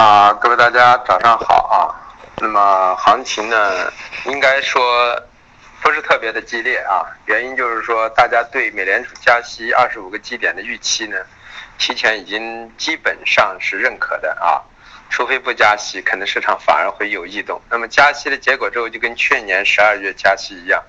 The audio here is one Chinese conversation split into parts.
啊，各位大家早上好啊。那么行情呢，应该说不是特别的激烈啊。原因就是说，大家对美联储加息二十五个基点的预期呢，提前已经基本上是认可的啊。除非不加息，可能市场反而会有异动。那么加息的结果之后，就跟去年十二月加息一样，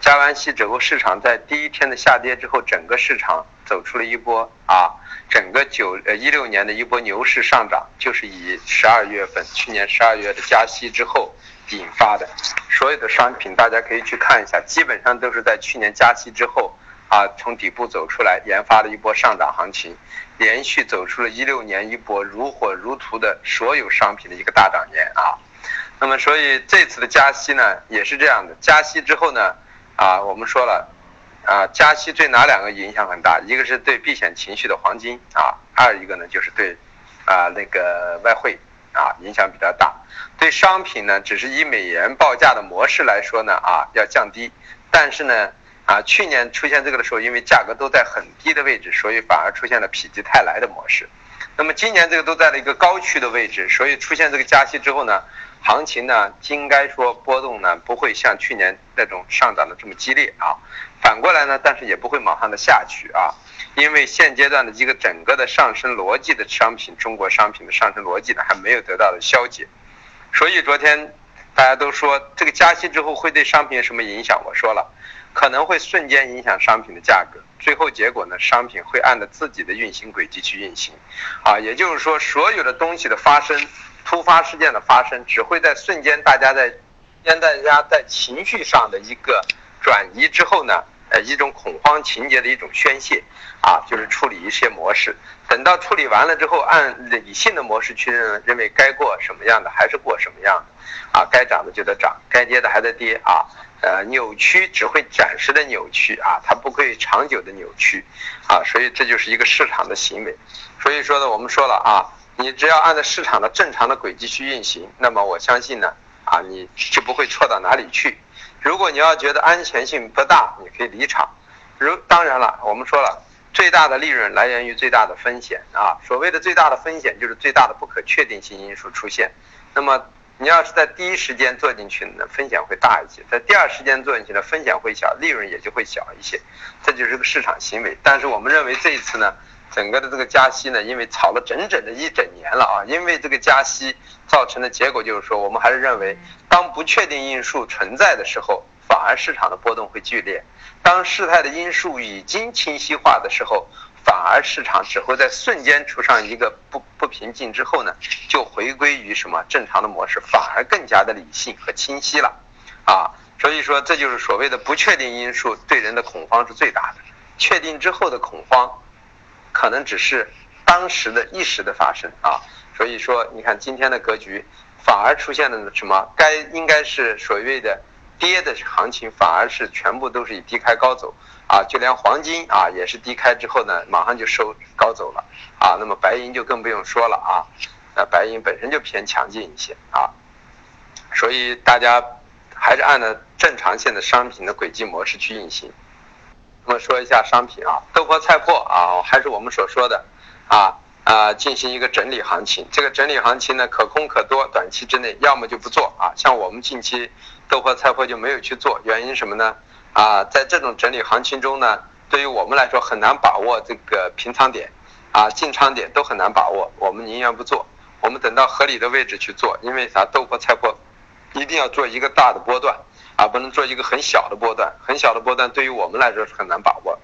加完息之后，市场在第一天的下跌之后，整个市场走出了一波啊。整个九呃一六年的一波牛市上涨，就是以十二月份去年十二月的加息之后引发的。所有的商品大家可以去看一下，基本上都是在去年加息之后啊，从底部走出来，研发了一波上涨行情，连续走出了一六年一波如火如荼的所有商品的一个大涨年啊。那么所以这次的加息呢，也是这样的，加息之后呢，啊我们说了。啊，加息对哪两个影响很大？一个是对避险情绪的黄金啊，二一个呢就是对啊那个外汇啊影响比较大。对商品呢，只是以美元报价的模式来说呢啊要降低，但是呢啊去年出现这个的时候，因为价格都在很低的位置，所以反而出现了否极泰来的模式。那么今年这个都在了一个高区的位置，所以出现这个加息之后呢，行情呢应该说波动呢不会像去年那种上涨的这么激烈啊。反过来呢，但是也不会马上的下去啊，因为现阶段的一个整个的上升逻辑的商品，中国商品的上升逻辑呢还没有得到的消解，所以昨天大家都说这个加息之后会对商品有什么影响？我说了，可能会瞬间影响商品的价格，最后结果呢，商品会按照自己的运行轨迹去运行，啊，也就是说所有的东西的发生，突发事件的发生，只会在瞬间大家在，让大家在情绪上的一个。转移之后呢，呃，一种恐慌情节的一种宣泄，啊，就是处理一些模式。等到处理完了之后，按理性的模式去认认为该过什么样的还是过什么样的，啊，该涨的就得涨，该跌的还得跌啊。呃，扭曲只会暂时的扭曲啊，它不会长久的扭曲，啊，所以这就是一个市场的行为。所以说呢，我们说了啊，你只要按照市场的正常的轨迹去运行，那么我相信呢，啊，你就不会错到哪里去。如果你要觉得安全性不大，你可以离场。如当然了，我们说了，最大的利润来源于最大的风险啊。所谓的最大的风险，就是最大的不可确定性因素出现。那么你要是在第一时间做进去呢，风险会大一些；在第二时间做进去呢，风险会小，利润也就会小一些。这就是个市场行为。但是我们认为这一次呢。整个的这个加息呢，因为炒了整整的一整年了啊，因为这个加息造成的结果就是说，我们还是认为，当不确定因素存在的时候，反而市场的波动会剧烈；当事态的因素已经清晰化的时候，反而市场只会在瞬间出上一个不不平静之后呢，就回归于什么正常的模式，反而更加的理性和清晰了，啊，所以说这就是所谓的不确定因素对人的恐慌是最大的，确定之后的恐慌。可能只是当时的一时的发生啊，所以说你看今天的格局反而出现了什么？该应该是所谓的跌的行情，反而是全部都是以低开高走啊，就连黄金啊也是低开之后呢，马上就收高走了啊。那么白银就更不用说了啊，那白银本身就偏强劲一些啊，所以大家还是按照正常线的商品的轨迹模式去运行。那么说一下商品啊，豆粕菜粕啊，还是我们所说的，啊啊，进行一个整理行情。这个整理行情呢，可空可多，短期之内要么就不做啊。像我们近期豆粕菜粕就没有去做，原因什么呢？啊，在这种整理行情中呢，对于我们来说很难把握这个平仓点，啊进仓点都很难把握，我们宁愿不做，我们等到合理的位置去做，因为啥？豆粕菜粕一定要做一个大的波段。啊，不能做一个很小的波段，很小的波段对于我们来说是很难把握。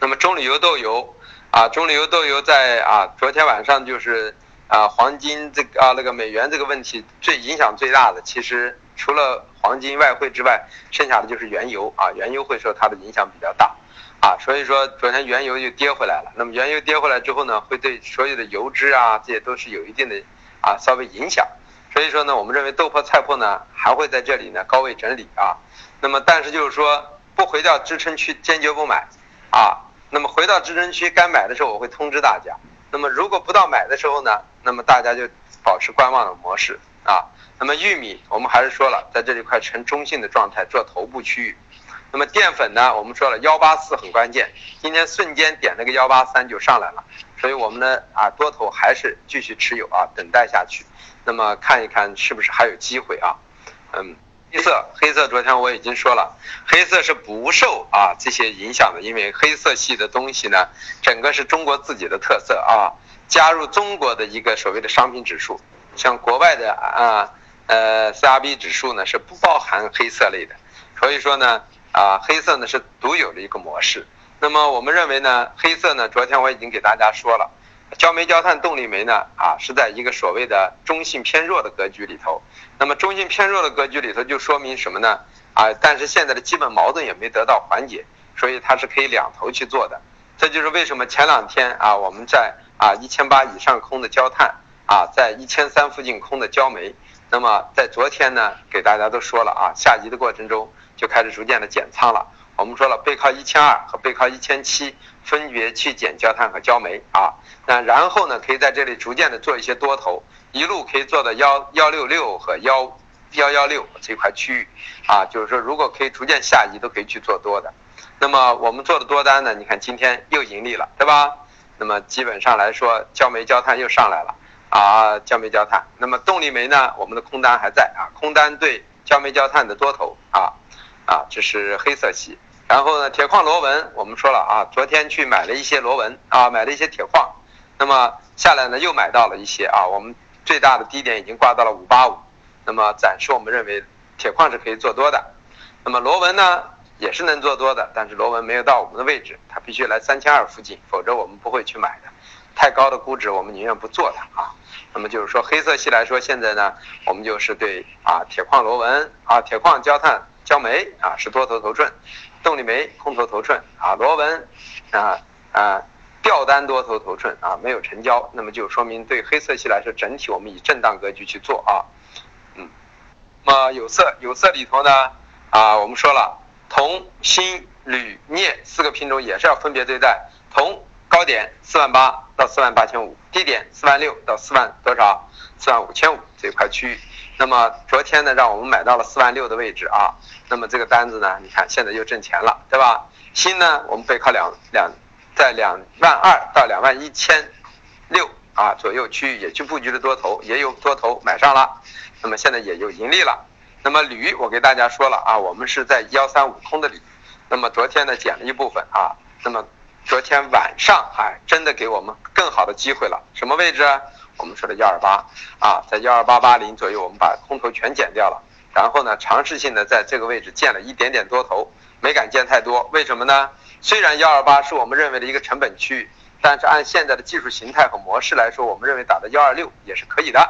那么中榈油豆油啊，中榈油豆油在啊，昨天晚上就是啊，黄金这个啊那个美元这个问题最影响最大的，其实除了黄金外汇之外，剩下的就是原油啊，原油会受它的影响比较大啊，所以说昨天原油就跌回来了。那么原油跌回来之后呢，会对所有的油脂啊这些都是有一定的啊稍微影响。所以说呢，我们认为豆粕、菜粕呢还会在这里呢高位整理啊。那么，但是就是说不回到支撑区，坚决不买啊。那么回到支撑区该买的时候，我会通知大家。那么如果不到买的时候呢，那么大家就保持观望的模式啊。那么玉米，我们还是说了，在这里块呈中性的状态做头部区域。那么淀粉呢，我们说了幺八四很关键，今天瞬间点那个幺八三就上来了。所以我们呢啊多头还是继续持有啊，等待下去。那么看一看是不是还有机会啊？嗯，黑色黑色昨天我已经说了，黑色是不受啊这些影响的，因为黑色系的东西呢，整个是中国自己的特色啊，加入中国的一个所谓的商品指数，像国外的啊呃 CRB 指数呢是不包含黑色类的，所以说呢啊黑色呢是独有的一个模式。那么我们认为呢，黑色呢，昨天我已经给大家说了。焦煤、焦炭、动力煤呢？啊，是在一个所谓的中性偏弱的格局里头。那么中性偏弱的格局里头，就说明什么呢？啊，但是现在的基本矛盾也没得到缓解，所以它是可以两头去做的。这就是为什么前两天啊，我们在啊一千八以上空的焦炭啊，在一千三附近空的焦煤。那么在昨天呢，给大家都说了啊，下移的过程中就开始逐渐的减仓了。我们说了，背靠一千二和背靠一千七，分别去减焦炭和焦煤啊。那然后呢，可以在这里逐渐的做一些多头，一路可以做到幺幺六六和幺幺幺六这块区域啊。就是说，如果可以逐渐下移，都可以去做多的。那么我们做的多单呢，你看今天又盈利了，对吧？那么基本上来说，焦煤焦炭又上来了啊，焦煤焦炭。那么动力煤呢，我们的空单还在啊，空单对焦煤焦炭的多头啊啊，这是黑色系。然后呢，铁矿螺纹，我们说了啊，昨天去买了一些螺纹啊，买了一些铁矿，那么下来呢又买到了一些啊，我们最大的低点已经挂到了五八五，那么暂时我们认为铁矿是可以做多的，那么螺纹呢也是能做多的，但是螺纹没有到我们的位置，它必须来三千二附近，否则我们不会去买的，太高的估值我们宁愿不做它啊。那么就是说黑色系来说，现在呢我们就是对啊铁矿螺纹啊铁矿焦炭焦煤啊是多头头寸。动力煤空头头寸啊，螺纹啊啊，吊单多头头寸啊，没有成交，那么就说明对黑色系来说，整体我们以震荡格局去做啊，嗯，那么有色有色里头呢啊，我们说了铜、锌、铝、镍四个品种也是要分别对待，铜高点四万八到四万八千五，低点四万六到四万多少？四万五千五这块区域。那么昨天呢，让我们买到了四万六的位置啊。那么这个单子呢，你看现在又挣钱了，对吧？锌呢，我们背靠两两，在两万二到两万一千六啊左右区域也去布局了多头，也有多头买上了。那么现在也就盈利了。那么铝，我给大家说了啊，我们是在幺三五空的铝。那么昨天呢，减了一部分啊。那么昨天晚上哎，真的给我们更好的机会了。什么位置？我们说的幺二八啊，在幺二八八零左右，我们把空头全减掉了，然后呢，尝试性的在这个位置建了一点点多头，没敢建太多，为什么呢？虽然幺二八是我们认为的一个成本区域，但是按现在的技术形态和模式来说，我们认为打到幺二六也是可以的，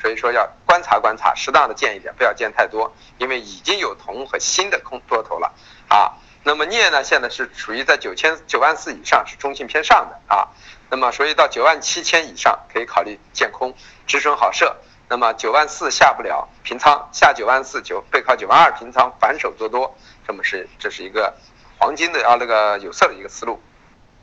所以说要观察观察，适当的建一点，不要建太多，因为已经有铜和锌的空多头了啊。那么镍呢，现在是处于在九千九万四以上，是中性偏上的啊。那么，所以到九万七千以上可以考虑建空止损好设。那么九万四下不了平仓，下九万四九背靠九万二平仓反手做多，这么是这是一个黄金的啊那个有色的一个思路。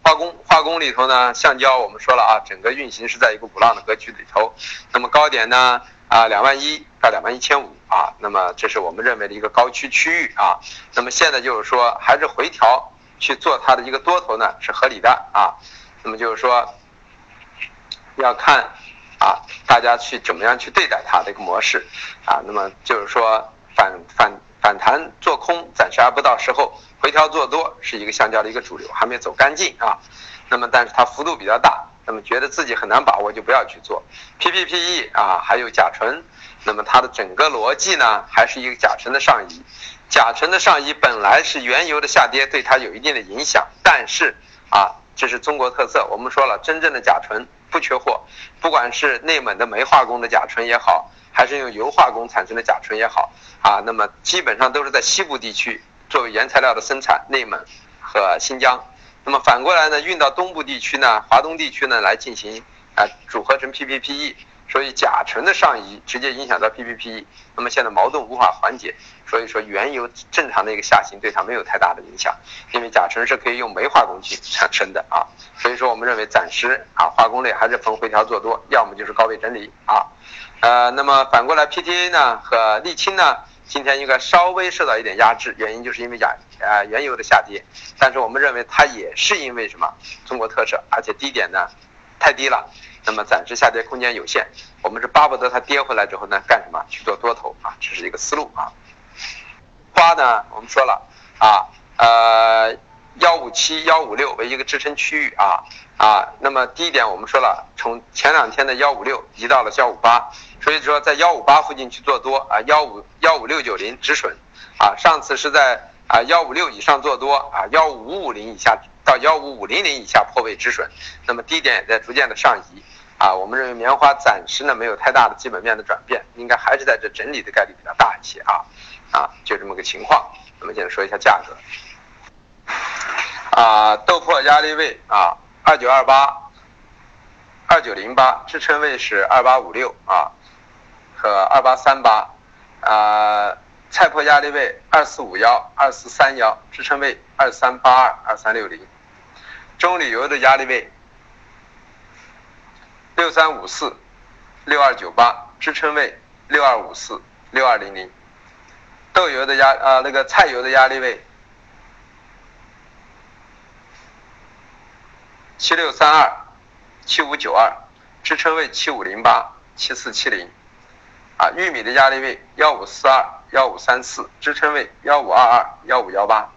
化工化工里头呢，橡胶我们说了啊，整个运行是在一个五浪的格局里头。那么高点呢啊两万一到两万一千五啊，那么这是我们认为的一个高区区域啊。那么现在就是说还是回调去做它的一个多头呢是合理的啊。那么就是说，要看啊，大家去怎么样去对待它的一个模式啊。那么就是说，反反反弹做空暂时还不到时候，回调做多是一个橡胶的一个主流，还没走干净啊。那么但是它幅度比较大，那么觉得自己很难把握就不要去做。PPPE 啊，还有甲醇，那么它的整个逻辑呢，还是一个甲醇的上移。甲醇的上移本来是原油的下跌对它有一定的影响，但是啊。这是中国特色。我们说了，真正的甲醇不缺货，不管是内蒙的煤化工的甲醇也好，还是用油化工产生的甲醇也好，啊，那么基本上都是在西部地区作为原材料的生产，内蒙和新疆。那么反过来呢，运到东部地区呢，华东地区呢来进行啊组合成 PPPE。所以甲醇的上移直接影响到 PPP，那么现在矛盾无法缓解，所以说原油正常的一个下行对它没有太大的影响，因为甲醇是可以用煤化工去产生的啊，所以说我们认为暂时啊化工类还是逢回调做多，要么就是高位整理啊，呃，那么反过来 PTA 呢和沥青呢今天应该稍微受到一点压制，原因就是因为甲啊原油的下跌，但是我们认为它也是因为什么？中国特色，而且低点呢。太低了，那么暂时下跌空间有限。我们是巴不得它跌回来之后呢，干什么？去做多头啊，这是一个思路啊。花呢，我们说了啊，呃，幺五七、幺五六为一个支撑区域啊啊。那么低点我们说了，从前两天的幺五六移到了幺五八，所以说在幺五八附近去做多啊，幺五幺五六九零止损啊。上次是在啊幺五六以上做多啊，幺五五零以下到幺五五零零以下破位止损。那么低点也在逐渐的上移啊。我们认为棉花暂时呢没有太大的基本面的转变，应该还是在这整理的概率比较大一些啊。啊，就这么个情况。那么现在说一下价格。啊，豆粕压力位啊，二九二八，二九零八，支撑位是二八五六啊，和二八三八。啊，菜粕压力位二四五幺，二四三幺，支撑位二三八二，二三六零。中铝油的压力位六三五四，六二九八，支撑位六二五四，六二零零。豆油的压啊，那个菜油的压力位七六三二七五九二，支撑位七五零八七四七零，啊，玉米的压力位幺五四二幺五三四，支撑位幺五二二幺五幺八，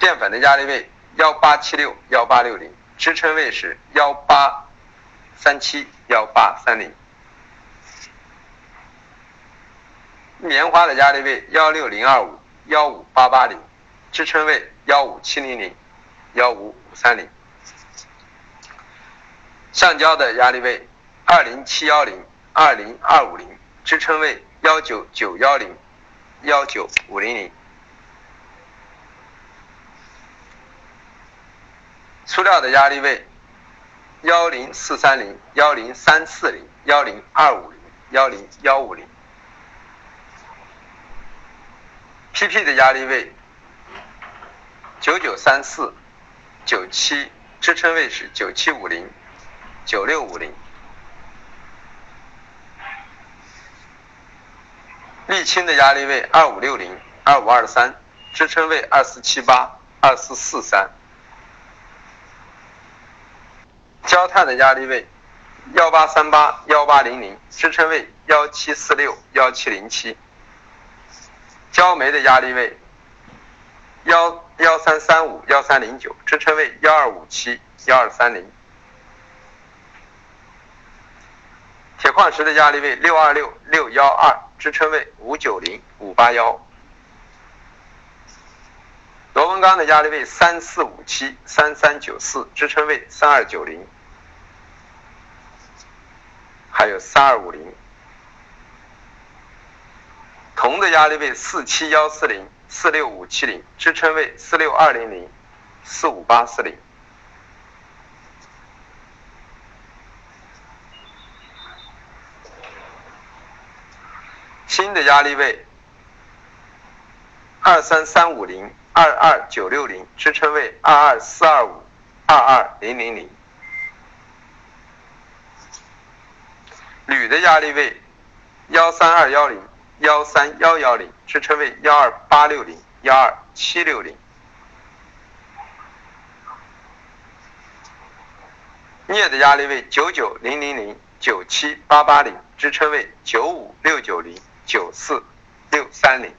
淀粉的压力位幺八七六幺八六零，支撑位是幺八三七幺八三零。棉花的压力位幺六零二五幺五八八零，支撑位幺五七零零幺五五三零。橡胶的压力位二零七幺零二零二五零，支撑位幺九九幺零幺九五零零。塑料的压力位幺零四三零幺零三四零幺零二五零幺零幺五零。PP 的压力位九九三四九七，支撑位是九七五零九六五零。沥青的压力位二五六零二五二三，支撑位二四七八二四四三。焦炭的压力位幺八三八幺八零零，支撑位幺七四六幺七零七。焦煤的压力位幺幺三三五幺三零九，支撑位幺二五七幺二三零。铁矿石的压力位六二六六幺二，支撑位五九零五八幺。螺纹钢的压力位三四五七三三九四，支撑位三二九零，还有三二五零。铜的压力位四七幺四零四六五七零，支撑位四六二零零四五八四零。锌的压力位二三三五零二二九六零，支撑位二二四二五二二零零零。铝的压力位幺三二幺零。幺三幺幺零，支撑位幺二八六零幺二七六零。镍的压力位九九零零零九七八八零，支撑位九五六九零九四六三零。